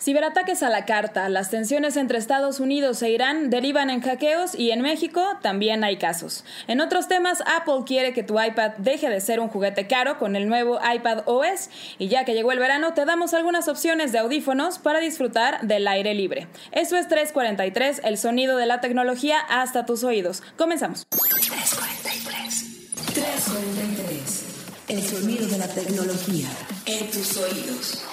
Ciberataques a la carta. Las tensiones entre Estados Unidos e Irán derivan en hackeos y en México también hay casos. En otros temas, Apple quiere que tu iPad deje de ser un juguete caro con el nuevo iPad OS y ya que llegó el verano te damos algunas opciones de audífonos para disfrutar del aire libre. Eso es 343, el sonido de la tecnología hasta tus oídos. Comenzamos. 343. 343. El sonido de la tecnología en tus oídos.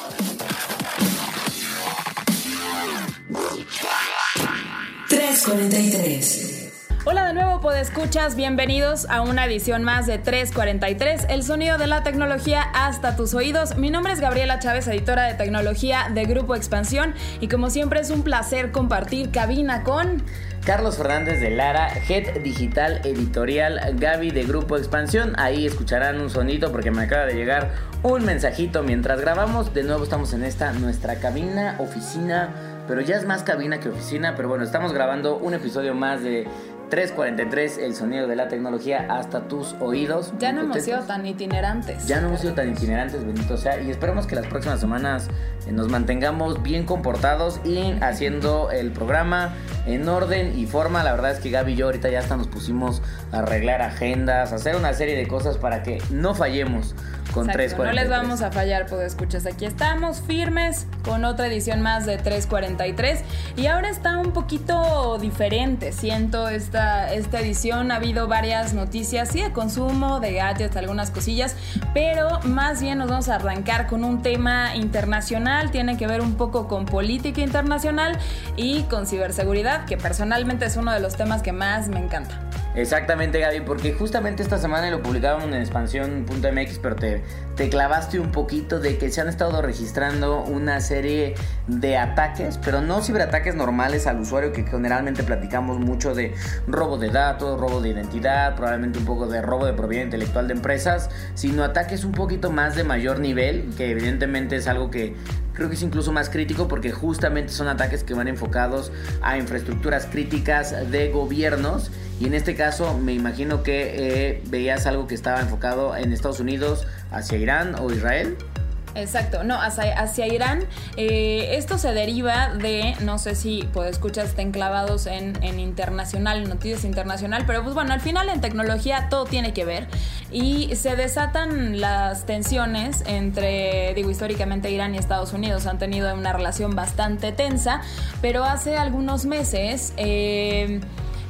343. Hola de nuevo, podescuchas, bienvenidos a una edición más de 343, el sonido de la tecnología hasta tus oídos. Mi nombre es Gabriela Chávez, editora de tecnología de Grupo Expansión, y como siempre es un placer compartir cabina con Carlos Fernández de Lara, Head Digital Editorial, Gaby de Grupo Expansión. Ahí escucharán un sonido porque me acaba de llegar un mensajito mientras grabamos. De nuevo estamos en esta nuestra cabina, oficina pero ya es más cabina que oficina. Pero bueno, estamos grabando un episodio más de 343, el sonido de la tecnología hasta tus oídos. Ya no hemos sido tan itinerantes. Ya no hemos sido tan itinerantes, bendito sea. Y esperemos que las próximas semanas eh, nos mantengamos bien comportados y haciendo el programa en orden y forma. La verdad es que Gaby y yo ahorita ya hasta nos pusimos a arreglar agendas, a hacer una serie de cosas para que no fallemos con 343. No les vamos a fallar, pues escuchas. Aquí estamos firmes con otra edición más de 343 y ahora está un poquito diferente. Siento esta esta, edición ha habido varias noticias, sí, de consumo, de gadgets, algunas cosillas, pero más bien nos vamos a arrancar con un tema internacional, tiene que ver un poco con política internacional y con ciberseguridad, que personalmente es uno de los temas que más me encanta. Exactamente, Gaby, porque justamente esta semana lo publicaron en expansión.mx, pero te, te clavaste un poquito de que se han estado registrando una serie de ataques, pero no ciberataques normales al usuario, que generalmente platicamos mucho de robo de datos, robo de identidad, probablemente un poco de robo de propiedad intelectual de empresas, sino ataques un poquito más de mayor nivel, que evidentemente es algo que creo que es incluso más crítico porque justamente son ataques que van enfocados a infraestructuras críticas de gobiernos. Y en este caso me imagino que eh, veías algo que estaba enfocado en Estados Unidos hacia Irán o Israel. Exacto, no, hacia, Irán. Eh, esto se deriva de, no sé si pues, escuchas estén clavados en, en internacional, noticias internacional, pero pues bueno, al final en tecnología todo tiene que ver y se desatan las tensiones entre, digo, históricamente Irán y Estados Unidos han tenido una relación bastante tensa, pero hace algunos meses... Eh,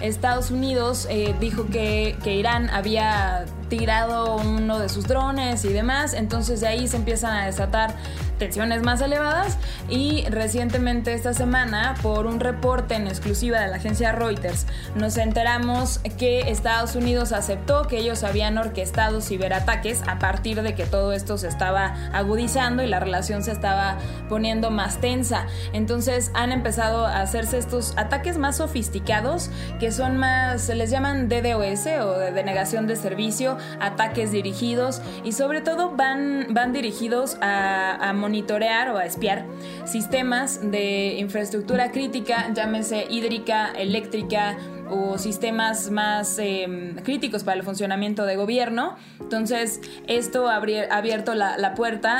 Estados Unidos eh, dijo que, que Irán había tirado uno de sus drones y demás, entonces de ahí se empiezan a desatar tensiones más elevadas y recientemente esta semana por un reporte en exclusiva de la agencia Reuters nos enteramos que Estados Unidos aceptó que ellos habían orquestado ciberataques a partir de que todo esto se estaba agudizando y la relación se estaba poniendo más tensa. Entonces han empezado a hacerse estos ataques más sofisticados que son más, se les llaman DDoS o de denegación de servicio, ataques dirigidos y sobre todo van, van dirigidos a, a monitorear o a espiar sistemas de infraestructura crítica, llámese hídrica, eléctrica, o sistemas más em, críticos para el funcionamiento de gobierno. Entonces, esto ha abierto la, puerta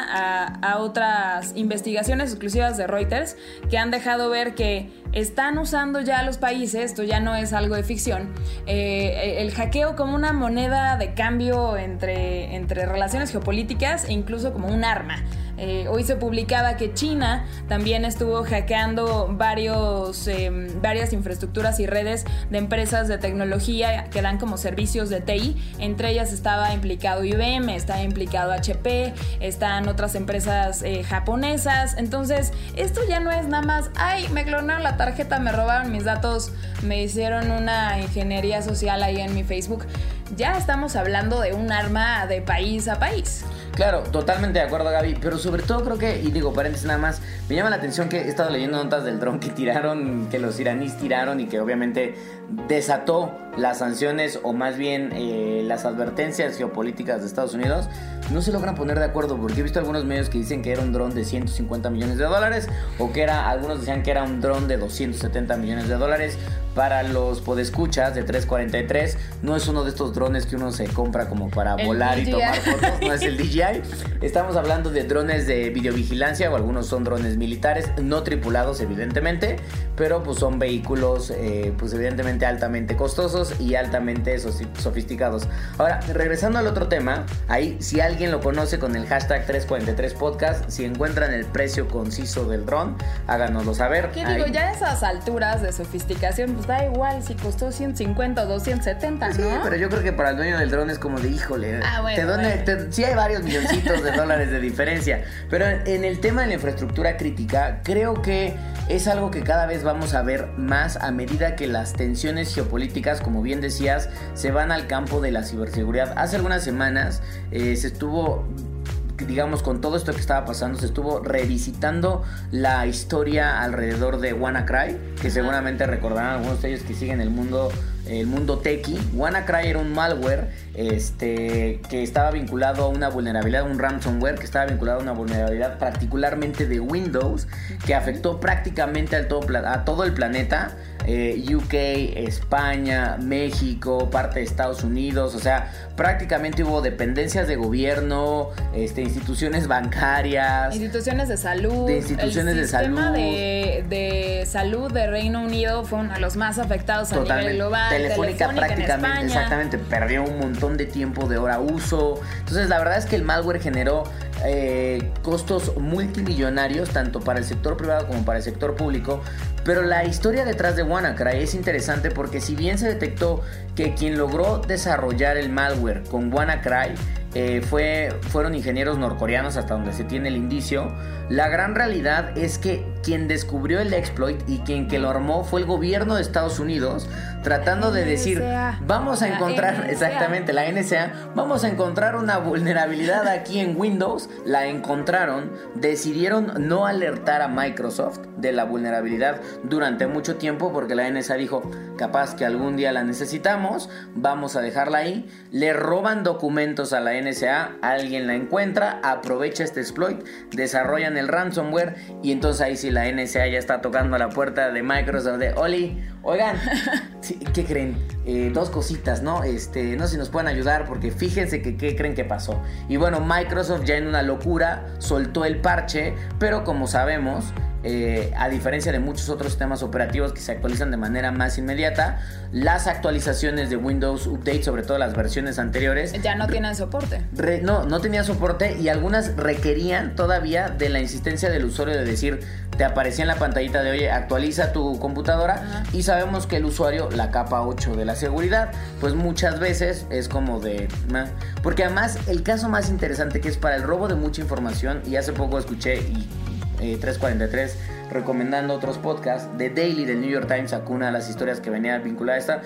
a, otras investigaciones exclusivas de Reuters que han dejado ver que están usando ya los países, esto ya no es algo de ficción, eh, el hackeo como una moneda de cambio entre, entre relaciones geopolíticas e incluso como un arma. Eh, hoy se publicaba que China también estuvo hackeando varios, em, varias infraestructuras y redes de empresas de tecnología que dan como servicios de TI. Entre ellas estaba implicado IBM, estaba implicado HP, están otras empresas eh, japonesas. Entonces, esto ya no es nada más, ay, me clonaron la tarjeta, me robaron mis datos, me hicieron una ingeniería social ahí en mi Facebook. Ya estamos hablando de un arma de país a país. Claro, totalmente de acuerdo, Gaby. Pero sobre todo creo que, y digo, paréntesis nada más, me llama la atención que he estado leyendo notas del dron que tiraron, que los iraníes tiraron y que obviamente desató las sanciones o más bien eh, las advertencias geopolíticas de Estados Unidos, no se logran poner de acuerdo porque he visto algunos medios que dicen que era un dron de 150 millones de dólares o que era, algunos decían que era un dron de 270 millones de dólares para los podescuchas de 343. No es uno de estos drones que uno se compra como para El volar y tomar fotos, no es el DJI. Estamos hablando de drones de videovigilancia o algunos son drones militares, no tripulados evidentemente, pero pues son vehículos eh, pues evidentemente altamente costosos y altamente sofisticados. Ahora, regresando al otro tema, ahí si alguien lo conoce con el hashtag 343podcast, si encuentran el precio conciso del dron, háganoslo saber. ¿Qué digo? Ya a esas alturas de sofisticación, pues da igual si costó 150 o 270, ¿no? Sí, pero yo creo que para el dueño del dron es como de híjole. Ah, bueno, te te- sí hay varios milloncitos de dólares de diferencia. Pero en el tema de la infraestructura crítica, creo que es algo que cada vez vamos a ver más a medida que las tensiones geopolíticas, como bien decías, se van al campo de la ciberseguridad. Hace algunas semanas eh, se estuvo digamos, con todo esto que estaba pasando, se estuvo revisitando la historia alrededor de WannaCry, que seguramente recordarán algunos de ellos que siguen el mundo, el mundo techie. WannaCry era un malware este, que estaba vinculado a una vulnerabilidad, un ransomware que estaba vinculado a una vulnerabilidad particularmente de Windows, que afectó prácticamente todo, a todo el planeta. Eh, UK, España, México, parte de Estados Unidos, o sea, prácticamente hubo dependencias de gobierno, este, instituciones bancarias. Instituciones de salud. De instituciones el de sistema salud. De, de salud de Reino Unido fue uno de los más afectados a Totalmente. nivel global. Telefónica, en prácticamente, exactamente, perdió un montón de tiempo de hora uso. Entonces, la verdad es que el malware generó eh, costos multimillonarios, tanto para el sector privado como para el sector público. Pero la historia detrás de WannaCry es interesante porque si bien se detectó que quien logró desarrollar el malware con WannaCry eh, fue, fueron ingenieros norcoreanos hasta donde se tiene el indicio, la gran realidad es que quien descubrió el exploit y quien que lo armó fue el gobierno de Estados Unidos tratando de decir, vamos a encontrar, exactamente, la NSA, vamos a encontrar una vulnerabilidad aquí en Windows, la encontraron, decidieron no alertar a Microsoft de la vulnerabilidad durante mucho tiempo porque la NSA dijo, capaz que algún día la necesitamos, vamos a dejarla ahí, le roban documentos a la NSA, alguien la encuentra, aprovecha este exploit, desarrollan el ransomware y entonces ahí sí la NSA ya está tocando a la puerta de Microsoft de, Oli, oigan, ¿qué creen? Eh, dos cositas, ¿no? Este, no sé si nos pueden ayudar porque fíjense que qué creen que pasó. Y bueno, Microsoft ya en una locura soltó el parche, pero como sabemos, eh, a diferencia de muchos otros sistemas operativos que se actualizan de manera más inmediata, las actualizaciones de Windows Update, sobre todo las versiones anteriores, Ya no tienen soporte. Re- no, no tenía soporte y algunas requerían todavía de la insistencia del usuario de decir, te aparecía en la pantallita de, oye, actualiza tu computadora y sabemos que el usuario, la capa 8 de la seguridad, pues muchas veces es como de... Porque además el caso más interesante que es para el robo de mucha información, y hace poco escuché y eh, 343 recomendando otros podcasts. The Daily del New York Times sacó una de las historias que venía vinculada a esta.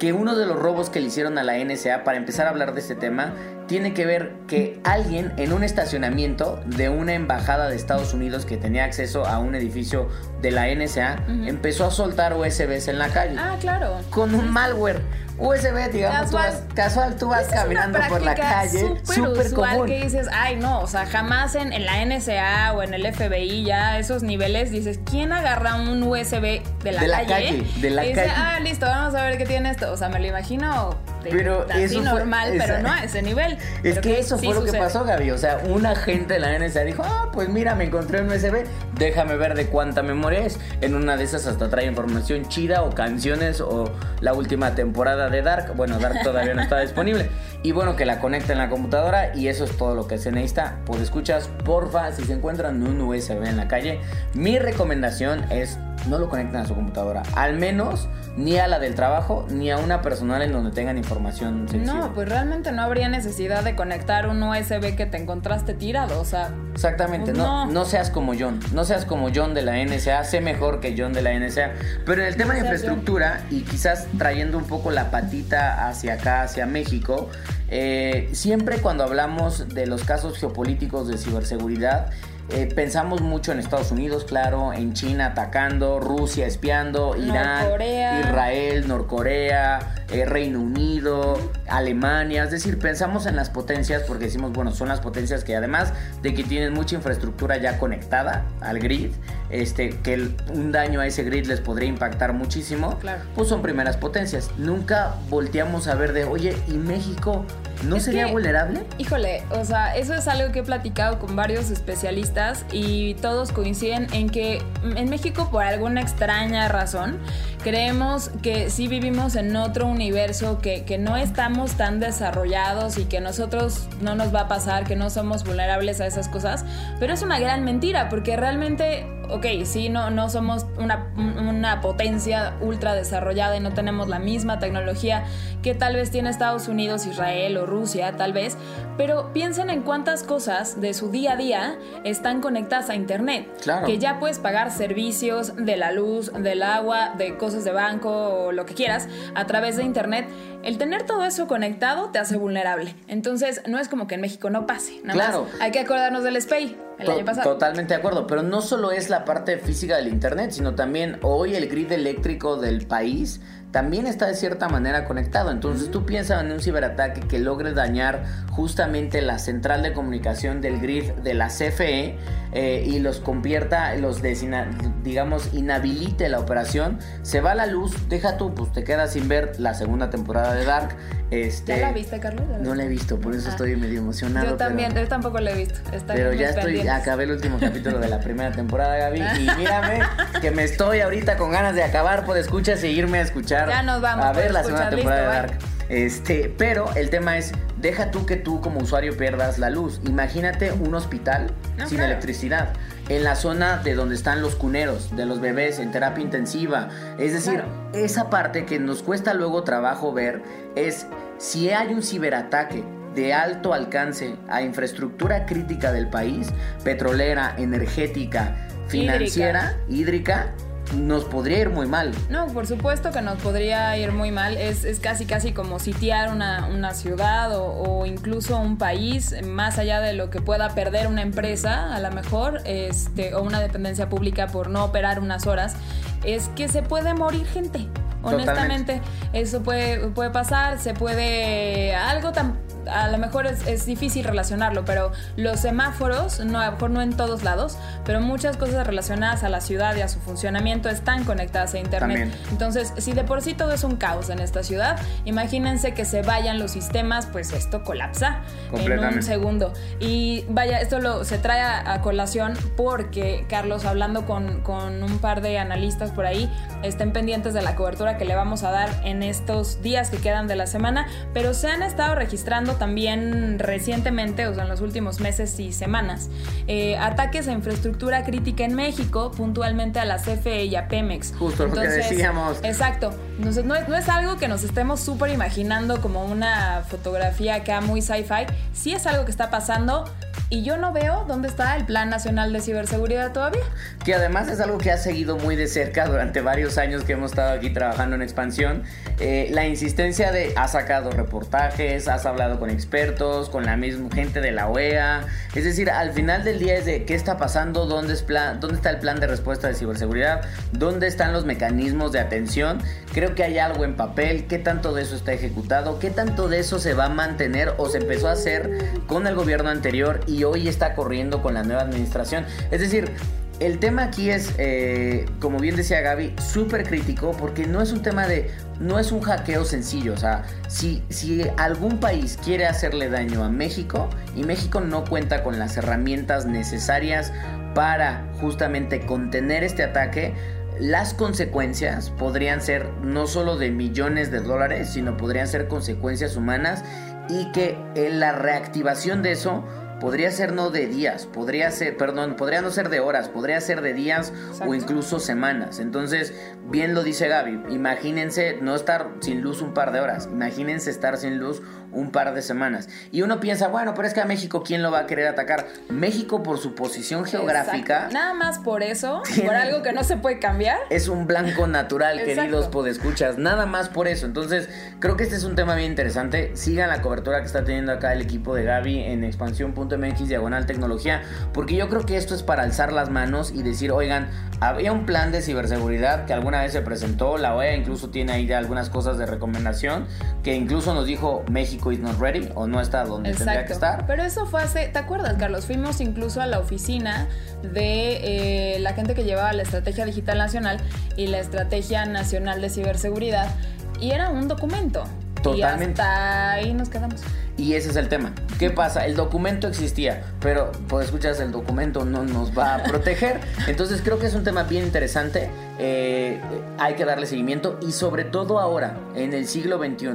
Que uno de los robos que le hicieron a la NSA para empezar a hablar de este tema tiene que ver que alguien en un estacionamiento de una embajada de Estados Unidos que tenía acceso a un edificio de la NSA empezó a soltar USBs en la calle Ah, claro. con un malware. USB, digamos, tú Casual. vas- casual, tú vas caminando por la calle, súper usual común. que dices, ay no, o sea, jamás en, en la NSA o en el FBI ya esos niveles dices, ¿quién agarra un USB de la De la calle? calle, de la y dice, calle. ah, listo, vamos a ver qué tiene esto. O sea, me lo imagino de- Pero eso fue- normal, pero no a ese nivel. Es Pero que eso sí fue lo que pasó, Gaby. O sea, un agente de la NSA dijo, ah, pues mira, me encontré un USB, déjame ver de cuánta memoria es. En una de esas hasta trae información chida o canciones o la última temporada de Dark. Bueno, Dark todavía no está disponible. Y bueno, que la conecta en la computadora y eso es todo lo que se necesita. Pues escuchas, porfa, si se encuentran un USB en la calle, mi recomendación es no lo conecten a su computadora. Al menos ni a la del trabajo ni a una personal en donde tengan información sensible. No, pues realmente no habría necesidad de conectar un USB que te encontraste tirado, o sea, Exactamente, Pues no, no. no seas como John, no seas como John de la NSA, sé mejor que John de la NSA, pero en el tema de infraestructura y quizás trayendo un poco la patita hacia acá, hacia México, eh, siempre cuando hablamos de los casos geopolíticos de ciberseguridad, eh, pensamos mucho en Estados Unidos, claro, en China atacando, Rusia espiando, Irán, Norcorea. Israel, Norcorea, eh, Reino Unido, Alemania. Es decir, pensamos en las potencias porque decimos, bueno, son las potencias que además de que tienen mucha infraestructura ya conectada al grid, este, que el- un daño a ese grid les podría impactar muchísimo, Claro. pues son primeras potencias. Nunca volteamos a ver de, oye, ¿y México no Es sería que- vulnerable? Híjole, o sea, eso es algo que he platicado con varios especialistas y todos coinciden en que en México, por alguna extraña razón, creemos que sí vivimos en otro universo, que, que no estamos tan desarrollados y que nosotros no nos va a pasar, que no somos vulnerables a esas cosas, pero es una gran mentira porque realmente ok, sí, no, no somos una, una potencia ultra desarrollada y no tenemos la misma tecnología que tal vez tiene Estados Unidos, Israel o Rusia, tal vez, pero piensen en cuántas cosas de su día a día están conectadas a Internet. Claro. Que ya puedes pagar servicios de la luz, del agua, de cosas de banco o lo que quieras a través de Internet. El tener todo eso conectado te hace vulnerable. Entonces, no es como que en México no pase. Nada Claro. más hay que acordarnos del SPEI el To- año pasado. Totalmente de acuerdo, pero no solo es la parte física del Internet, sino también hoy el grid eléctrico del país también está de cierta manera conectado. Entonces tú piensas en un ciberataque que logre dañar justamente la central de comunicación del grid de la CFE eh, y los convierta, los desina- digamos, inhabilite la operación, se va la luz, deja tú, pues te quedas sin ver la segunda temporada de Dark. Este, ¿Ya la viste, Carlos? ¿Ya la No la he visto, por eso Ah. estoy medio emocionado. Yo también, pero- yo tampoco lo he visto. Está pero ya estoy, pendientes. acabé el último capítulo de la primera temporada, Gaby. Y mírame, que me estoy ahorita con ganas de acabar por escuchas e irme a escuchar. Ya nos vamos A ver la segunda temporada listo, de bye. Dark. Este, pero el tema es, deja tú que tú como usuario pierdas la luz. Imagínate un hospital No, sin claro. electricidad. En la zona de donde están los cuneros, de los bebés en terapia intensiva. Es decir, Claro. esa parte que nos cuesta luego trabajo ver es si hay un ciberataque de alto alcance a infraestructura crítica del país, petrolera, energética, financiera, hídrica, nos podría ir muy mal. No, por supuesto que nos podría ir muy mal. Es, es casi casi como sitiar una, una ciudad o, incluso un país, más allá de lo que pueda perder una empresa, a lo mejor, este, o una dependencia pública por no operar unas horas, es que se puede morir gente. Honestamente, eso puede, puede pasar, se puede. Algo tan. A lo mejor es, es difícil relacionarlo, pero los semáforos, no, a lo mejor no en todos lados, pero muchas cosas relacionadas a la ciudad y a su funcionamiento están conectadas a Internet. También. Entonces, si de por sí todo es un caos en esta ciudad, imagínense que se vayan los sistemas, pues esto colapsa en un segundo. Y vaya, esto lo, se trae a, a colación porque, Carlos, hablando con, con un par de analistas por ahí, estén pendientes de la cobertura que le vamos a dar en estos días que quedan de la semana, pero se han estado registrando también recientemente, o sea, en los últimos meses y semanas, eh, ataques a infraestructura crítica en México, puntualmente a la CFE y a Pemex. Justo lo que decíamos. Exacto. No es, no es algo que nos estemos súper imaginando como una fotografía acá muy sci-fi. Sí es algo que está pasando y yo no veo dónde está el Plan Nacional de Ciberseguridad todavía. Que además es algo que ha seguido muy de cerca durante varios años que hemos estado aquí trabajando en expansión. Eh, la insistencia de has sacado reportajes, has hablado con expertos, con la misma gente de la OEA. Es decir, al final del día es de qué está pasando, dónde, dónde está el plan de respuesta de ciberseguridad, dónde están los mecanismos de atención. Creo que hay algo en papel, qué tanto de eso está ejecutado, qué tanto de eso se va a mantener o se empezó a hacer con el gobierno anterior y hoy está corriendo con la nueva administración. Es decir, el tema aquí es, eh, como bien decía Gaby, súper crítico porque no es un tema de, no es un hackeo sencillo. O sea, si, si algún país quiere hacerle daño a México y México no cuenta con las herramientas necesarias para justamente contener este ataque, las consecuencias podrían ser no solo de millones de dólares, sino podrían ser consecuencias humanas y que en la reactivación de eso podría ser no de días, podría ser, perdón, podría no ser de horas, podría ser de días Exacto. o incluso semanas. Entonces, bien lo dice Gaby, imagínense no estar sin luz un par de horas, imagínense estar sin luz un par de semanas. Y uno piensa, bueno, pero es que a México, ¿quién lo va a querer atacar? México, por su posición geográfica, Exacto. Nada más por eso, por algo que no se puede cambiar. es un blanco natural, queridos podescuchas. Nada más por eso. Entonces, creo que este es un tema bien interesante. Sigan la cobertura que está teniendo acá el equipo de Gaby en expansión.mx diagonal tecnología, porque yo creo que esto es para alzar las manos y decir, oigan, había un plan de ciberseguridad que alguna vez se presentó, la OEA incluso tiene ahí algunas cosas de recomendación, que incluso nos dijo México is not ready o no está donde tendría que estar. Pero eso fue hace, ¿te acuerdas, Carlos? Fuimos incluso a la oficina de eh, la gente que llevaba la Estrategia Digital Nacional y la Estrategia Nacional de Ciberseguridad y era un documento. Totalmente. Y hasta ahí nos quedamos. Y ese es el tema. ¿Qué pasa? El documento existía, pero pues escuchas, el documento no nos va a proteger. Entonces creo que es un tema bien interesante. Eh, hay que darle seguimiento y sobre todo ahora, en el siglo XXI,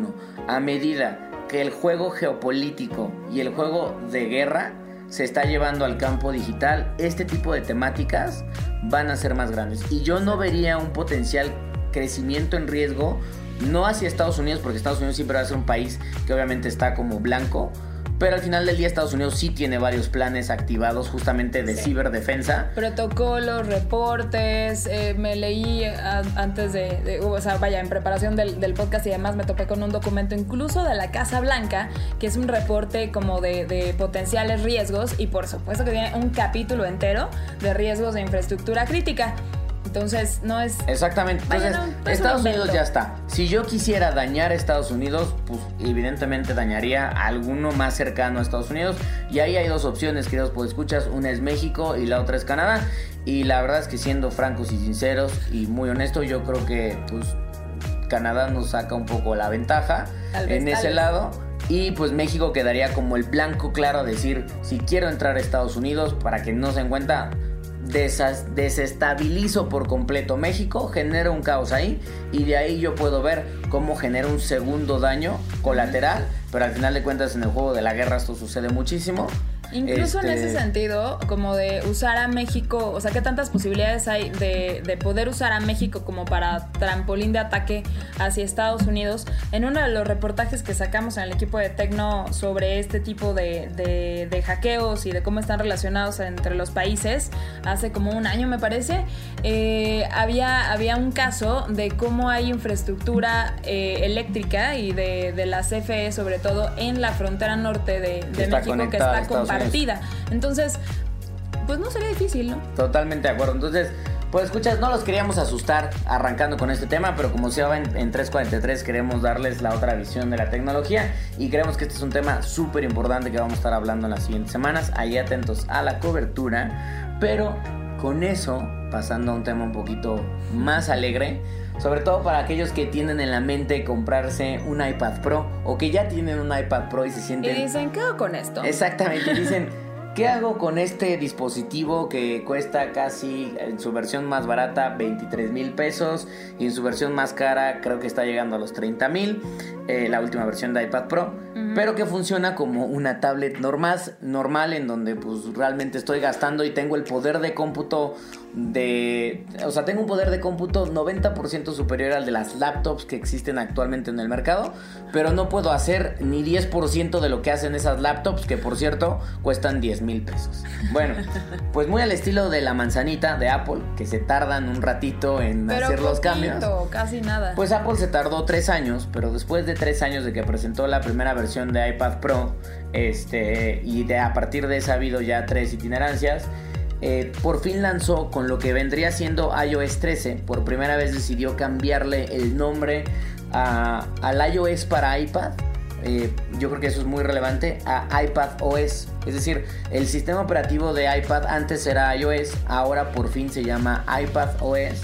a medida el juego geopolítico y el juego de guerra se está llevando al campo digital, este tipo de temáticas van a ser más grandes. Y yo no vería un potencial crecimiento en riesgo no hacia Estados Unidos, porque Estados Unidos siempre va a ser un país que obviamente está como blanco, pero al final del día Estados Unidos sí tiene varios planes activados justamente de Sí. ciberdefensa. Protocolos, reportes, eh, me leí a- antes de, de- o sea, vaya, en preparación del, del podcast y además me topé con un documento incluso de la Casa Blanca, que es un reporte como de, de potenciales riesgos y por supuesto que tiene un capítulo entero de riesgos de infraestructura crítica. Entonces, no es... Exactamente. Entonces, no, Estados. Unidos ya está. Si yo quisiera dañar a Estados Unidos, pues evidentemente dañaría a alguno más cercano a Estados Unidos. Y ahí hay dos opciones, queridos escuchas Una es México y la otra es Canadá. Y la verdad es que siendo francos y sinceros y muy honestos, yo creo que pues Canadá nos saca un poco la ventaja vez, en ese lado. Y pues México quedaría como el blanco claro a decir, si quiero entrar a Estados Unidos, para que no se den cuenta, desestabilizo por completo México, genero un caos ahí y de ahí yo puedo ver cómo genera un segundo daño colateral, pero al final de cuentas en el juego de la guerra esto sucede muchísimo. Incluso en Este, ese sentido, como de usar a México, o sea, ¿qué tantas posibilidades hay de, de poder usar a México como para trampolín de ataque hacia Estados Unidos? En uno de los reportajes que sacamos en el equipo de Tecno sobre este tipo de, de- de hackeos y de cómo están relacionados entre los países, hace como un año me parece, eh, había, había un caso de cómo hay infraestructura eh, eléctrica y de, de la CFE sobre todo en la frontera norte de, de México que está Estados Entonces, pues no sería difícil, ¿no? Totalmente de acuerdo. Entonces, pues escuchas, no los queríamos asustar arrancando con este tema, pero como se en, en 343 queremos darles la otra visión de la tecnología y creemos que este es un tema súper importante que vamos a estar hablando en las siguientes semanas. Ahí atentos a la cobertura, pero con eso, pasando a un tema un poquito más alegre, sobre todo para aquellos que tienen en la mente comprarse un iPad Pro o que ya tienen un iPad Pro y se Y sienten... dicen, ¿qué hago con esto? Exactamente, dicen, ¿qué hago con este dispositivo que cuesta casi en su versión más barata 23 mil pesos y en su versión más cara creo que está llegando a los 30 mil, eh, la última versión de iPad Pro, pero que funciona como una tablet normal, normal en donde pues realmente estoy gastando y tengo el poder de cómputo de, o sea, tengo un poder de cómputo 90% superior al de las laptops que existen actualmente en el mercado, pero no puedo hacer ni 10% de lo que hacen esas laptops, que por cierto cuestan 10 mil pesos. Bueno, pues muy al estilo de la manzanita de Apple, que se tardan un ratito en Pero hacer los cambios. casi nada. Pues Apple se tardó tres años, pero después de tres años de que presentó la primera versión de iPad Pro, este, y de a partir de esa ha habido ya tres itinerancias, eh, por fin lanzó con lo que vendría siendo iOS 13. Por primera vez decidió cambiarle el nombre a- al iOS para iPad. Eh, yo creo que eso es muy relevante a iPad OS. Es decir, el sistema operativo de iPad antes era iOS, ahora por fin se llama iPad OS.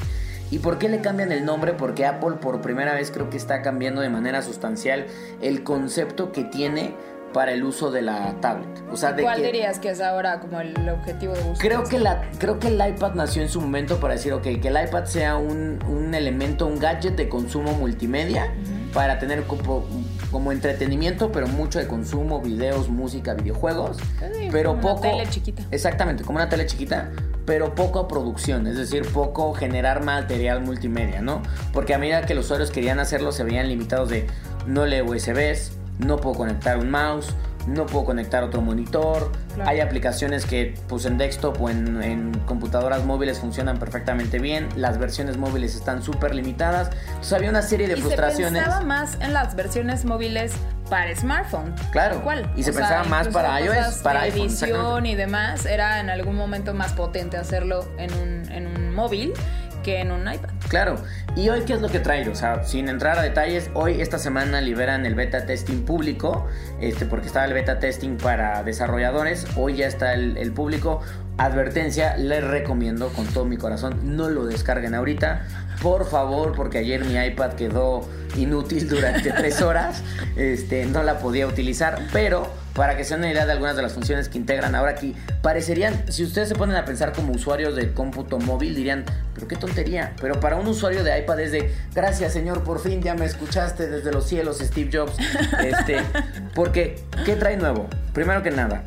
¿Y por qué le cambian el nombre? Porque Apple por primera vez creo que está cambiando de manera sustancial el concepto que tiene para el uso de la tablet. O sea, de ¿Cuál que dirías que es ahora como el objetivo de uso? creo que la creo que el iPad nació en su momento para decir, ok, que el iPad sea un, un elemento, un gadget de consumo multimedia para tener como, como entretenimiento, pero mucho de consumo, videos, música, videojuegos, Sí, pero como una poco tele chiquita. Exactamente, como una tele chiquita, pero poco producción, es decir, poco generar material multimedia, ¿no? Porque a medida que los usuarios querían hacerlo se veían limitados de no lee USBs, no puedo conectar un mouse, no puedo conectar otro monitor. Claro. Hay aplicaciones que pues en desktop o en, en computadoras móviles funcionan perfectamente bien. Las versiones móviles están súper limitadas. Entonces había una serie de y frustraciones. se pensaba más en las versiones móviles para smartphone. Claro, cual. y se pensaba más para iOS, para iPhone, edición y demás, era en algún momento más potente hacerlo en un, en un móvil en un iPad. Claro, y hoy qué es lo que trae, o sea, sin entrar a detalles, hoy esta semana liberan el beta testing público, este, porque estaba el beta testing para desarrolladores, hoy ya está el, el público. Advertencia, les recomiendo con todo mi corazón, no lo descarguen ahorita, por favor, porque ayer mi iPad quedó inútil durante tres horas, este, no la podía utilizar, pero para que se den una idea de algunas de las funciones que integran ahora aquí, parecerían, si ustedes se ponen a pensar como usuarios de cómputo móvil, dirían, pero qué tontería, pero para un usuario de iPad es de, gracias señor, por fin ya me escuchaste desde los cielos, Steve Jobs, este, porque, ¿qué trae nuevo? Primero que nada,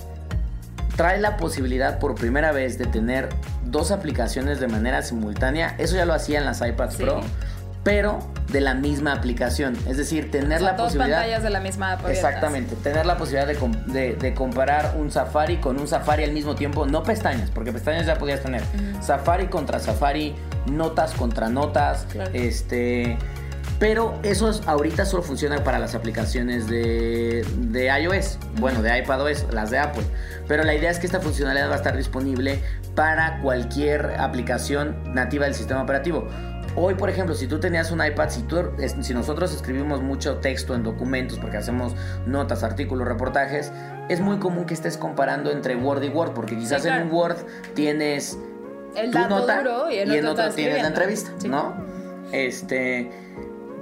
trae la posibilidad por primera vez de tener dos aplicaciones de manera simultánea. Eso ya lo hacía en las iPads Sí. Pro, pero de la misma aplicación. Es decir, tener O sea, la dos posibilidad. pantallas de la misma app abiertas. Exactamente, tener la posibilidad de, com- de- de comparar un Safari con un Safari al mismo tiempo, no pestañas, porque pestañas ya podías tener. Safari contra Safari, notas contra notas, Claro. este. Pero eso es- ahorita solo funciona para las aplicaciones de, de iOS, bueno, de iPadOS, las de Apple. Pero la idea es que esta funcionalidad va a estar disponible para cualquier aplicación nativa del sistema operativo. Hoy, por ejemplo, si tú tenías un iPad, si, tú, si nosotros escribimos mucho texto en documentos, porque hacemos notas, artículos, reportajes, es muy común que estés comparando entre Word y Word, porque quizás claro. en un Word tienes El tu dato nota duro y en otro tienes la entrevista, Sí. ¿no? Este,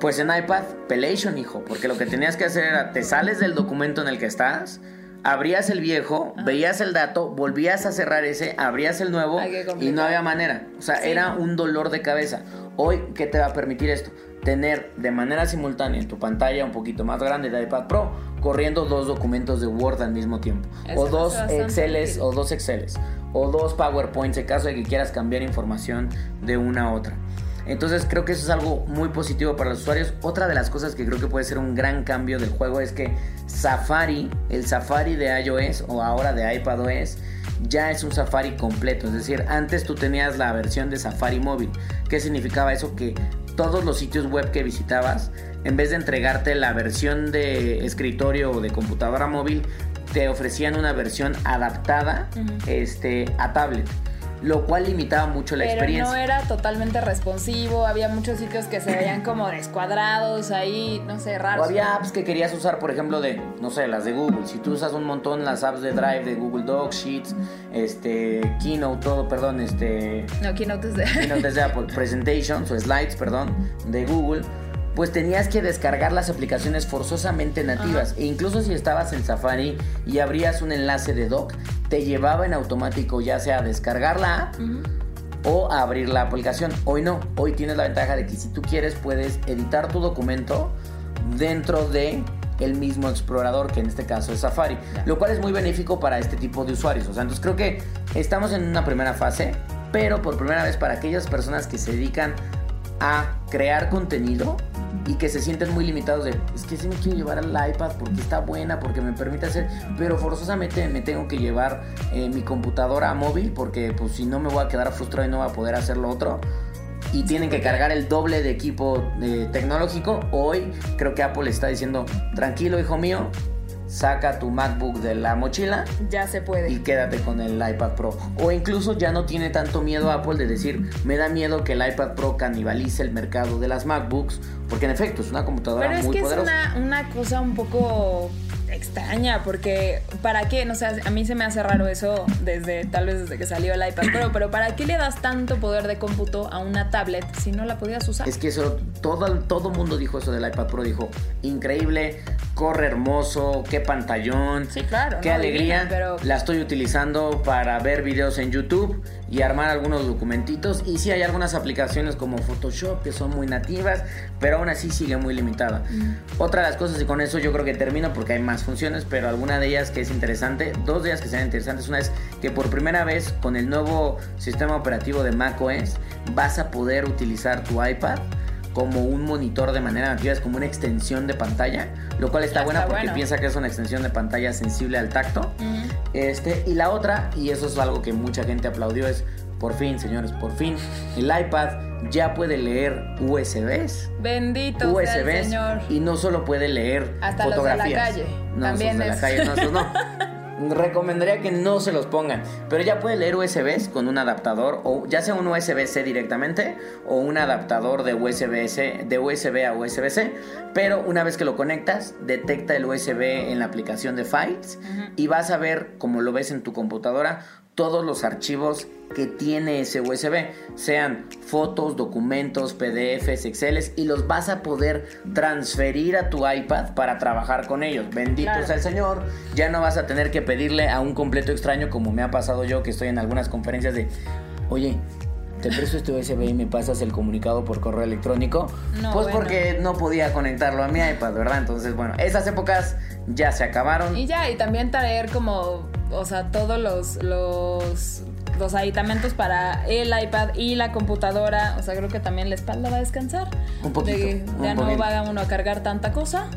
pues en iPad, Pelation, hijo, porque lo que tenías que hacer era, te sales del documento en el que estás, abrías el viejo, veías el dato, volvías a cerrar ese, abrías el nuevo y no había manera. O sea, Sí. era un dolor de cabeza. Hoy, ¿qué te va a permitir esto? Tener de manera simultánea en tu pantalla un poquito más grande de iPad Pro, corriendo dos documentos de Word al mismo tiempo. Eso o dos Exceles o dos Exceles. O dos PowerPoints en caso de que quieras cambiar información de una a otra. Entonces creo que eso es algo muy positivo para los usuarios. Otra de las cosas que creo que puede ser un gran cambio del juego es que Safari, el Safari de iOS o ahora de iPadOS, ya es un Safari completo. Es decir, antes tú tenías la versión de Safari móvil. ¿Qué significaba eso? Que todos los sitios web que visitabas, en vez de entregarte la versión de escritorio o de computadora móvil, te ofrecían una versión adaptada este, a tablet. Lo cual limitaba mucho la Pero experiencia. no era totalmente responsivo, había muchos sitios que se veían como descuadrados ahí, no sé, O raros. había apps que querías usar, por ejemplo, de, no sé, las de Google. Si tú usas un montón las apps de Drive, de Google Docs, Sheets, este, Keynote, todo, perdón, este, No, Keynote es de... Keynote es de Apple, Presentations o Slides, perdón, de Google, pues tenías que descargar las aplicaciones forzosamente nativas. E incluso si estabas en Safari y abrías un enlace de doc, te llevaba en automático ya sea a descargar la app o a abrir la aplicación. Hoy no, hoy tienes la ventaja de que si tú quieres puedes editar tu documento dentro de el mismo explorador que en este caso es Safari, Ya. lo cual es muy benéfico para este tipo de usuarios. O sea, entonces creo que estamos en una primera fase, pero por primera vez para aquellas personas que se dedican a crear contenido y que se sienten muy limitados de es que sí me quiero llevar al iPad porque está buena, porque me permite hacer, pero forzosamente me tengo que llevar eh, mi computadora móvil porque pues si no me voy a quedar frustrado y no voy a poder hacer lo otro. Y tienen que cargar el doble de equipo eh, tecnológico. Hoy creo que Apple está diciendo, tranquilo hijo mío, saca tu MacBook de la mochila Ya se puede. y quédate con el iPad Pro. O incluso ya no tiene tanto miedo Apple de decir, me da miedo que el iPad Pro canibalice el mercado de las MacBooks, porque en efecto es una computadora Pero es muy que poderosa. es una, una cosa un poco extraña, porque ¿para qué? No sé, a mí se me hace raro eso desde, tal vez desde que salió el iPad Pro, pero ¿para qué le das tanto poder de cómputo a una tablet si no la podías usar? Es que eso, todo, todo mundo dijo eso del iPad Pro, dijo, increíble, corre hermoso, qué pantallón, Sí, claro, qué no, alegría, divina, pero- la estoy utilizando para ver videos en YouTube y armar algunos documentitos, y sí hay algunas aplicaciones como Photoshop que son muy nativas, pero aún así sigue muy limitada. Otra de las cosas, y con eso yo creo que termino porque hay más funciones, pero alguna de ellas que es interesante, dos de ellas que sean interesantes, una es que por primera vez con el nuevo sistema operativo de macOS vas a poder utilizar tu iPad como un monitor de manera nativa, es como una extensión de pantalla, lo cual está buena porque bueno. piensa que es una extensión de pantalla sensible al tacto. Este, y la otra, y eso es algo que mucha gente aplaudió, es por fin, señores, por fin, el iPad ya puede leer USBs. Bendito sea el USBs Señor. y no solo puede leer Hasta los de la fotografías. calle. No, También de la calle, no, no. Recomendaría que no se los pongan, pero ya puede leer USBs con un adaptador o ya sea un USB-C directamente o un adaptador de USB-C de USB a USB-C, pero una vez que lo conectas detecta el USB en la aplicación de Files y vas a ver como lo ves en tu computadora todos los archivos que tiene ese USB, sean fotos, documentos, PDFs, Exceles, y los vas a poder transferir a tu iPad para trabajar con ellos. Bendito Claro. sea el Señor, ya no vas a tener que pedirle a un completo extraño como me ha pasado yo que estoy en algunas conferencias de, oye, te presto este USB y me pasas el comunicado por correo electrónico. No, pues bueno. porque no podía conectarlo a mi iPad, ¿verdad? Entonces, bueno, esas épocas ya se acabaron. Y ya, y también traer como, o sea, todos los, los, los aditamentos para el iPad y la computadora. O sea, creo que también la espalda va a descansar. Un poquito, De que un ya no va uno a cargar tanta cosa.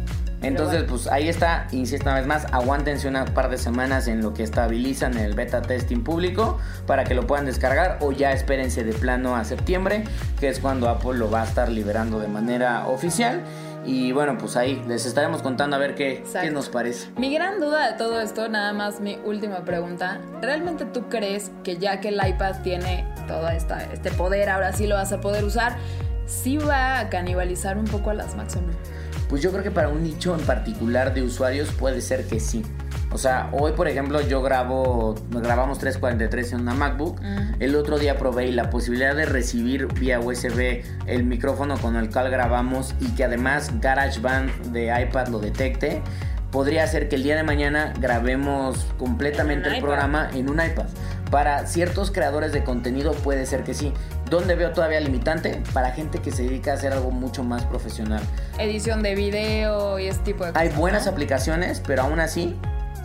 Entonces, bueno. pues ahí está, insisto una vez más, aguántense una par de semanas en lo que estabilizan el beta testing público para que lo puedan descargar o ya espérense de plano a septiembre, que es cuando Apple lo va a estar liberando de manera oficial. Y bueno, pues ahí les estaremos contando a ver qué, qué nos parece. Mi gran duda de todo esto, nada más mi última pregunta. ¿Realmente tú crees que ya que el iPad tiene todo esta, este poder, ahora sí lo vas a poder usar, sí va a canibalizar un poco a las Macs o no? Pues yo creo que para un nicho en particular de usuarios puede ser que sí. O sea, hoy por ejemplo yo grabo, grabamos 343 en una MacBook. El otro día probé la posibilidad de recibir vía USB el micrófono con el cual grabamos y que además GarageBand de iPad lo detecte. Podría ser que el día de mañana grabemos completamente el iPad. programa en un iPad. Para ciertos creadores de contenido puede ser que sí. ¿Dónde veo todavía limitante? Para gente que se dedica a hacer algo mucho más profesional. Edición de video y ese tipo de cosas. Hay buenas ¿no? aplicaciones, pero aún así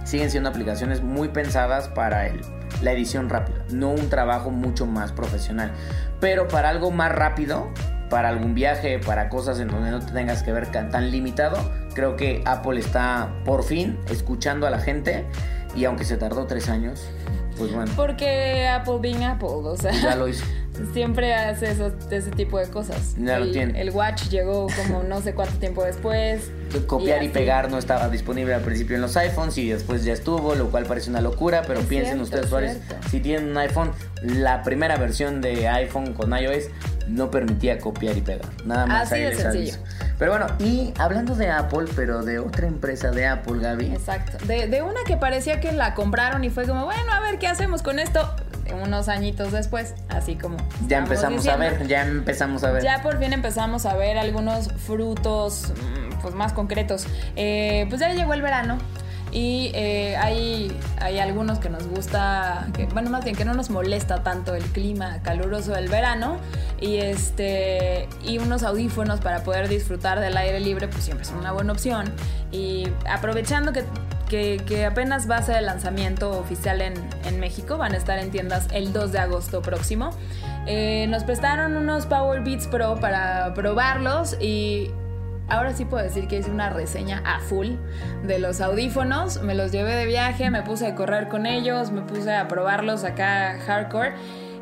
siguen siendo aplicaciones muy pensadas para el- la edición rápida, no un trabajo mucho más profesional. Pero para algo más rápido, para algún viaje, para cosas en donde no te tengas que ver tan, tan limitado, creo que Apple está por fin escuchando a la gente y aunque se tardó tres años, pues bueno, Porque Apple being Apple, o sea, ya lo hizo. siempre hace esos- ese tipo de cosas. Ya lo el, tiene. El Watch llegó como no sé cuánto tiempo después. Copiar y, pegar no estaba disponible al principio en los iPhones y después ya estuvo, lo cual parece una locura, pero Es piensen cierto, ustedes, es usuarios, si tienen un iPhone, la primera versión de iPhone con iOS no permitía copiar y pegar. Nada más Así ahí de sencillo. Pero bueno, y hablando de Apple, pero de otra empresa de Apple, Gaby. Exacto. De, de una que parecía que la compraron y fue como, bueno, a ver qué hacemos con esto. Unos añitos después, así como. Ya empezamos diciendo. a ver, ya empezamos a ver. Ya por fin empezamos a ver algunos frutos mm, pues más concretos. Eh, pues ya llegó el verano y eh, hay, hay algunos que nos gusta, bueno, más bien que no nos molesta tanto el clima caluroso del verano y este y unos audífonos para poder disfrutar del aire libre pues siempre son una buena opción y aprovechando que que, que apenas va a ser el lanzamiento oficial en, en México, van a estar en tiendas el 2 de agosto próximo. Eh, nos prestaron unos Power Beats Pro para probarlos y ahora sí puedo decir que hice una reseña a full de los audífonos. Me los llevé de viaje, me puse a correr con ellos, me puse a probarlos acá hardcore.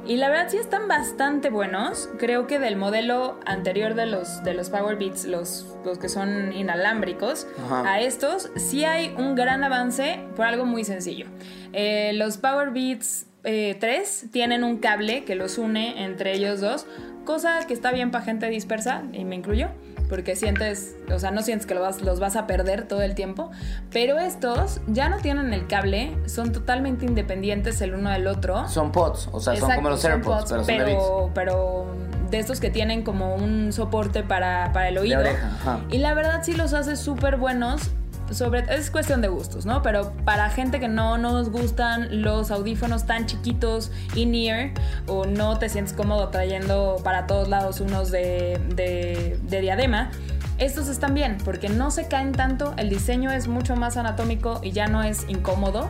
Y la verdad sí están bastante buenos. Creo que del modelo anterior de los, de los Power Beats, los, los que son inalámbricos, Ajá. a estos sí hay un gran avance por algo muy sencillo. Eh, los Power Beats eh, 3 tienen un cable que los une entre ellos dos, cosa que está bien para gente dispersa, y me incluyo, porque sientes, o sea, no sientes que lo vas- los vas a perder todo el tiempo, pero estos ya no tienen el cable, son totalmente independientes el uno del otro. Son pods, o sea, son como los AirPods, pods, pero son de pero, pero de estos que tienen como un soporte para, para el oído. oreja, ajá. Y la verdad sí los hace súper buenos. Sobre, es cuestión de gustos, ¿no? Pero para gente que no nos gustan los audífonos tan chiquitos in-ear o no te sientes cómodo trayendo para todos lados unos de, de- de diadema, estos están bien porque no se caen tanto, el diseño es mucho más anatómico y ya no es incómodo.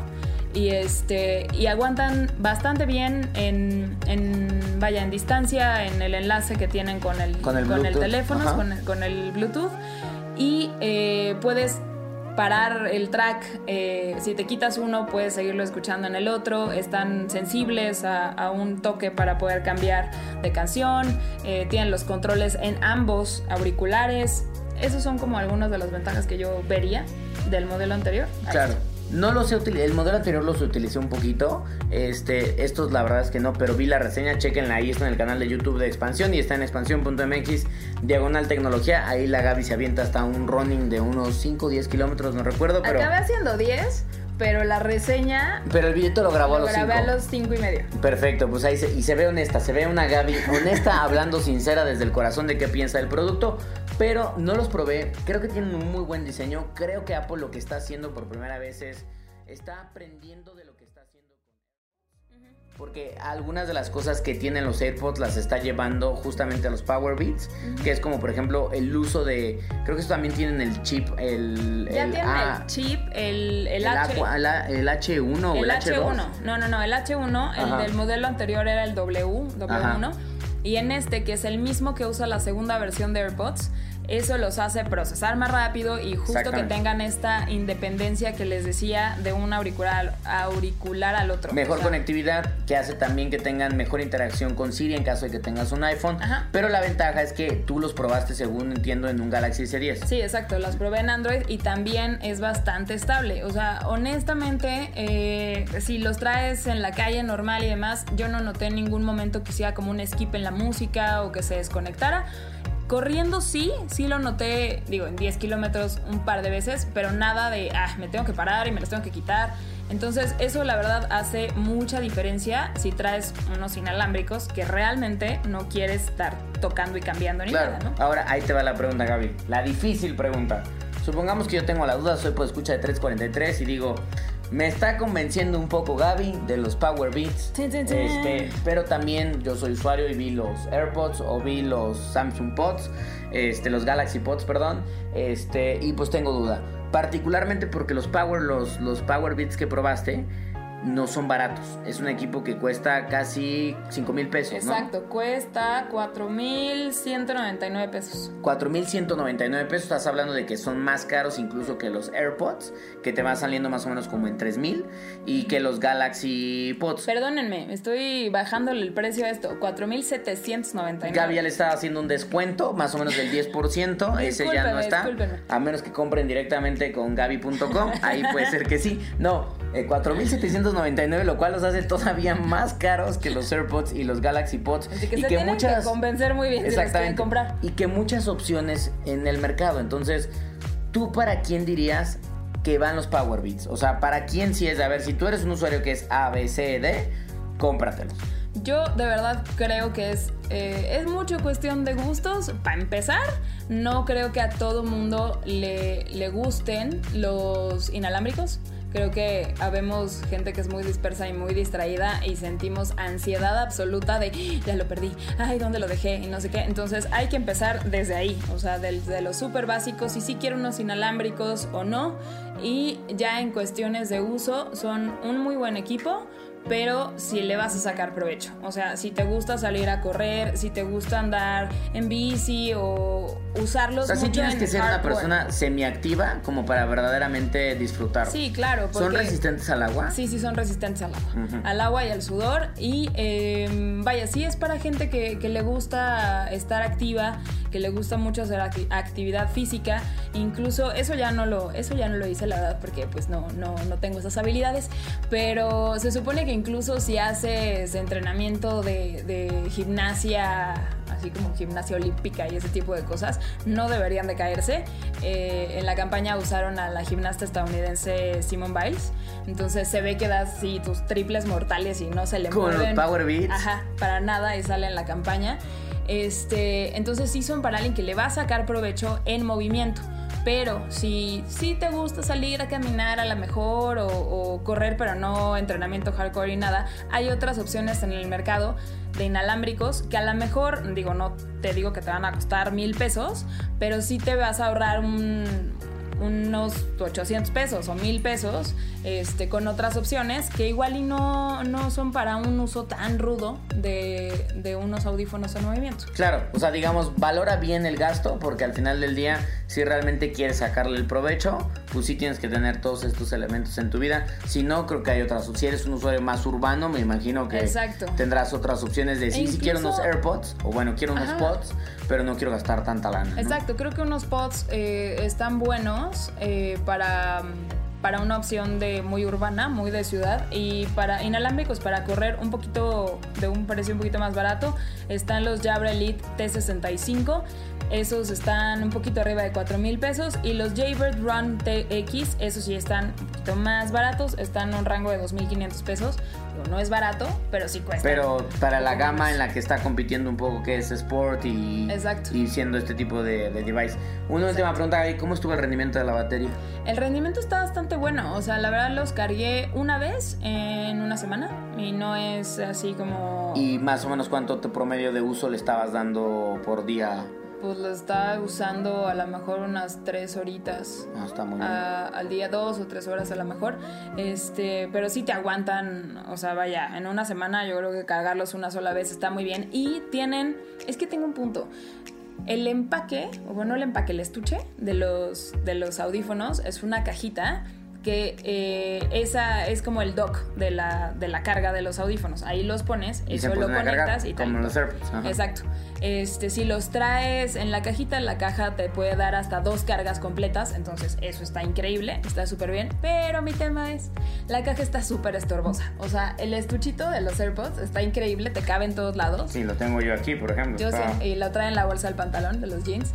y este y aguantan bastante bien en, en vaya en distancia en el enlace que tienen con el Con el teléfono ajá. con el, con el Bluetooth y eh, puedes parar el track eh, si te quitas uno puedes seguirlo escuchando en el otro. Están sensibles a, un toque para poder cambiar de canción eh, tienen los controles en ambos auriculares. Esos son como algunas de las ventajas que yo vería del modelo anterior. Claro. No los he utilizado, el modelo anterior los utilicé un poquito. Este, estos la verdad es que no, pero vi la reseña, chequenla ahí, está en el canal de YouTube de Expansión y está en expansión.mx, diagonal tecnología. Ahí la Gaby se avienta hasta un running de unos 5 o 10 kilómetros, no recuerdo, pero, Acabé haciendo 10, pero la reseña pero el videito lo grabó a lo los grabé 5. a los 5 y medio. Perfecto, pues ahí se, y se ve honesta, se ve una Gaby honesta hablando sincera desde el corazón de qué piensa del producto, pero no los probé, creo que tienen un muy buen diseño, creo que Apple lo que está haciendo por primera vez es, está aprendiendo de lo que está haciendo con... Porque algunas de las cosas que tienen los AirPods las está llevando justamente a los Power Beats, que es como por ejemplo el uso de, creo que eso también tienen el chip, el... Ya el tienen A- el chip, el, el, el, H. Aqua- la- el H1 o el, el H2. H1. No, no, no, el H1, el Ajá. del modelo anterior era el W, W1. Ajá. Y en este, que es el mismo que usa la segunda versión de AirPods, eso los hace procesar más rápido y justo que tengan esta independencia que les decía de un auricular, auricular al otro. Mejor O sea, conectividad, que hace también que tengan mejor interacción con Siri en caso de que tengas un iPhone. Ajá. Pero la ventaja es que tú los probaste, según entiendo, en un Galaxy S10. Sí, exacto, las probé en Android y también es bastante estable. O sea, honestamente, eh, si los traes en la calle normal y demás, yo no noté en ningún momento que hiciera como un skip en la música o que se desconectara. Corriendo sí, sí lo noté, digo, en 10 kilómetros un par de veces, pero nada de, ah, me tengo que parar y me los tengo que quitar. Entonces eso la verdad hace mucha diferencia si traes unos inalámbricos que realmente no quieres estar tocando y cambiando ni Claro. nada, ¿no? Ahora ahí te va la pregunta, Gaby. La difícil pregunta. Supongamos que yo tengo la duda, soy por escucha de 343 y digo, me está convenciendo un poco Gaby de los Power Beats. Este, pero también yo soy usuario y vi los AirPods o vi los Samsung Pods, este, los Galaxy Pods, perdón. Este, y pues tengo duda. Particularmente porque los Power, los, los Power Beats que probaste no son baratos. Es un equipo que cuesta casi 5 mil pesos, ¿no? Exacto, cuesta 4.199 pesos. 4.199 pesos, estás hablando de que son más caros incluso que los AirPods, que te va saliendo más o menos como en 3.000, y que los Galaxy Pods. Perdónenme, estoy bajándole el precio a esto, 4.799. Gaby ya le estaba haciendo un descuento, más o menos del 10%, ese ya no está. discúlpeme. A menos que compren directamente con gaby.com, ahí puede ser que sí. No, eh, 4.799, lo cual los hace todavía más caros que los AirPods y los Galaxy Pods. Así que y se que muchas... que convencer muy bien si los quieren Exactamente. comprar. Y que muchas opciones en el mercado. Entonces, ¿tú para quién dirías que van los Power Beats? O sea, ¿para quién si es? A ver, si tú eres un usuario que es A, B, C, D, cómpratelos. Yo de verdad creo que es, eh, es mucho cuestión de gustos. Para empezar, no creo que a todo mundo le, le gusten los inalámbricos. Creo que habemos gente que es muy dispersa y muy distraída y sentimos ansiedad absoluta de "Ah, ya lo perdí, ay, ¿dónde lo dejé? Y no sé qué. Entonces hay que empezar desde ahí, o sea, desde los súper básicos, si sí quiero unos inalámbricos o no. Y ya en cuestiones de uso, son un muy buen equipo pero si le vas a sacar provecho. O sea, si te gusta salir a correr, si te gusta andar en bici o usarlos O sea, sí mucho tienes en que ser una persona semiactiva como para verdaderamente disfrutar. Sí, claro. ¿Son resistentes al agua? Sí, sí, son resistentes al agua. Al agua y al sudor. Y eh, vaya, sí es para gente que, que le gusta estar activa, que le gusta mucho hacer acti- actividad física. Incluso eso ya no lo, eso ya no lo hice, la verdad, porque pues no, no, no tengo esas habilidades. Pero se supone que incluso si haces entrenamiento de, de gimnasia, así como gimnasia olímpica y ese tipo de cosas, no deberían de caerse. Eh, en la campaña usaron a la gimnasta estadounidense Simone Biles. Entonces se ve que das sí, tus triples mortales y no se le Con mueven. Power Beats. Ajá, para nada y sale en la campaña. Este, entonces sí son para alguien que le va a sacar provecho en movimiento. Pero si, si te gusta salir a caminar a la mejor o, o correr, pero no entrenamiento hardcore y nada, hay otras opciones en el mercado de inalámbricos que a lo mejor, digo, no te digo que te van a costar mil pesos, pero sí te vas a ahorrar un, unos 800 pesos o 1000 pesos este, con otras opciones que igual y no, no son para un uso tan rudo de, de unos audífonos en movimiento. Claro, o sea, digamos, valora bien el gasto porque al final del día, si realmente quieres sacarle el provecho, pues sí tienes que tener todos estos elementos en tu vida. Si no, creo que hay otras. Si eres un usuario más urbano, me imagino que Exacto. tendrás otras opciones de sí, si quiero unos AirPods, o bueno, quiero unos Ajá. pods, pero no quiero gastar tanta lana. ¿no? Exacto, creo que unos pods eh, están buenos eh, para, para una opción de muy urbana, muy de ciudad y para inalámbricos para correr un poquito de un precio un poquito más barato están los Jabra Elite T65. Esos están un poquito arriba de 4 mil pesos. Y los Jaybird Run TX, esos sí están poquito más baratos. Están en un rango de 2.500 pesos. Digo, No es barato, pero sí cuesta. Pero para la gama en la que está compitiendo un poco, que es Sport y, Exacto. y siendo este tipo de, de device. Una última pregunta, Gaby, ¿cómo estuvo el rendimiento de la batería? El rendimiento está bastante bueno. O sea, la verdad los cargué una vez en una semana. Y no es así como. Y más o menos cuánto te promedio de uso le estabas dando por día. Pues lo estaba usando a lo mejor unas tres horitas. No, está muy bien. a- al día dos o tres horas a lo mejor este pero sí te aguantan o sea vaya en una semana yo creo que cargarlos una sola vez está muy bien y tienen es que tengo un punto el empaque o bueno el empaque el estuche de los de los audífonos es una cajita que eh, esa es como el dock de la, de la carga de los audífonos. Ahí los pones, Y eso lo cargar, conectas y como tal. los AirPods, ajá. Exacto. Este, si los traes en la cajita, la caja te puede dar hasta dos cargas completas, entonces eso está increíble, está súper bien. Pero mi tema es, la caja está súper estorbosa. O sea, el estuchito de los AirPods está increíble, te cabe en todos lados. Sí, lo tengo yo aquí, por ejemplo. Yo está- y lo trae en la bolsa del pantalón de los jeans.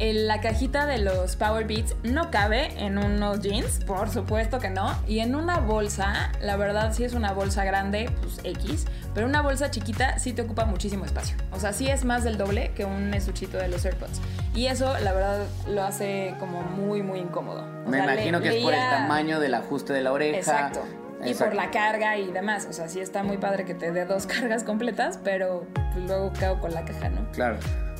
En la cajita de los Power Beats no cabe en unos jeans, por supuesto que no. Y en una bolsa, la verdad sí es una bolsa grande, pues X, pero una bolsa chiquita sí te ocupa muchísimo espacio. O sea, sí es más del doble que un estuchito de los AirPods. Y eso, la verdad, lo hace como muy, muy incómodo. O Me sea, le- imagino que es por el tamaño del ajuste de la oreja. Exacto. Y Exacto. por la carga y demás. O sea, sí está muy padre que te dé dos cargas completas, pero pues, luego cago con la caja, ¿no? Claro.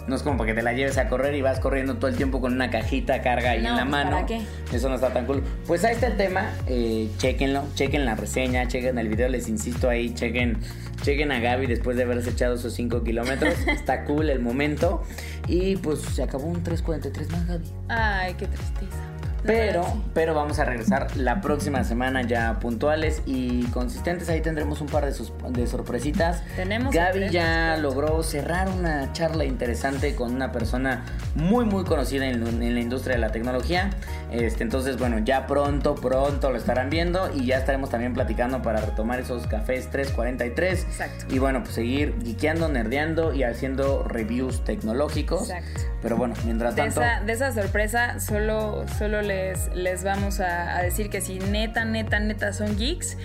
No es como para que te la lleves a correr y vas corriendo todo el tiempo con una cajita carga ahí No, en la pues, mano. ¿para qué? Eso no está tan cool. Pues ahí está el tema. Eh, chequenlo, chequen la reseña, chequen el video. Les insisto ahí, chequen, chequen a Gaby después de haberse echado esos 5 kilómetros. está cool el momento. Y pues se acabó un 3.43 más, Gaby. Ay, qué tristeza. Pero, pero vamos a regresar la próxima semana ya puntuales y consistentes. Ahí tendremos un par de, sus- de sorpresitas. Tenemos Gaby ya logró cerrar una charla interesante con una persona muy muy conocida en, en la industria de la tecnología. Este, entonces, bueno, ya pronto, pronto lo estarán viendo y ya estaremos también platicando para retomar esos cafés 343. Exacto. Y bueno, pues seguir geekeando, nerdeando y haciendo reviews tecnológicos. Exacto. Pero bueno, mientras De tanto... esa, de esa sorpresa, solo, solo les, les vamos a, a decir que si neta, neta, neta son geeks,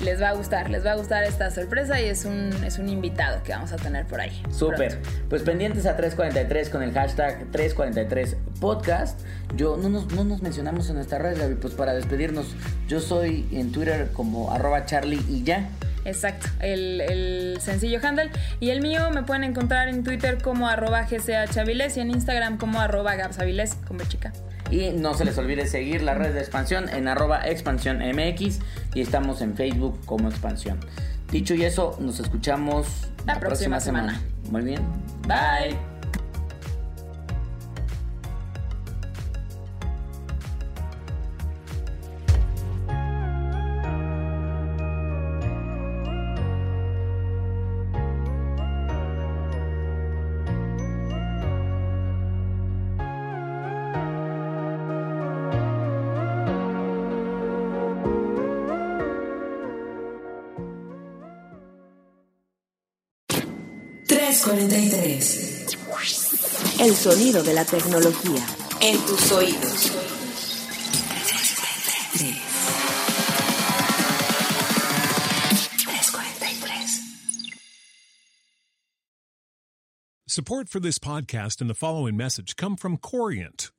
les va a gustar, les va a gustar esta sorpresa y es un, es un invitado que vamos a tener por ahí. Súper. Pues pendientes a 343 con el hashtag 343 podcast. Yo no nos, no nos mencionamos en nuestra red, Gaby, pues para despedirnos. Yo soy en Twitter como arroba charlie y ya. Exacto, el, el sencillo handle. Y el mío me pueden encontrar en Twitter como arroba gchaviles y en Instagram como arroba gabsaviles, como chica. Y no se les olvide seguir la red de expansión en arroba expansión MX y estamos en Facebook como expansión. Dicho y eso, nos escuchamos La próxima semana. Muy bien. Bye. $3.43. El sonido de la tecnología en tus oídos. Support for this podcast and the following message come from Corient.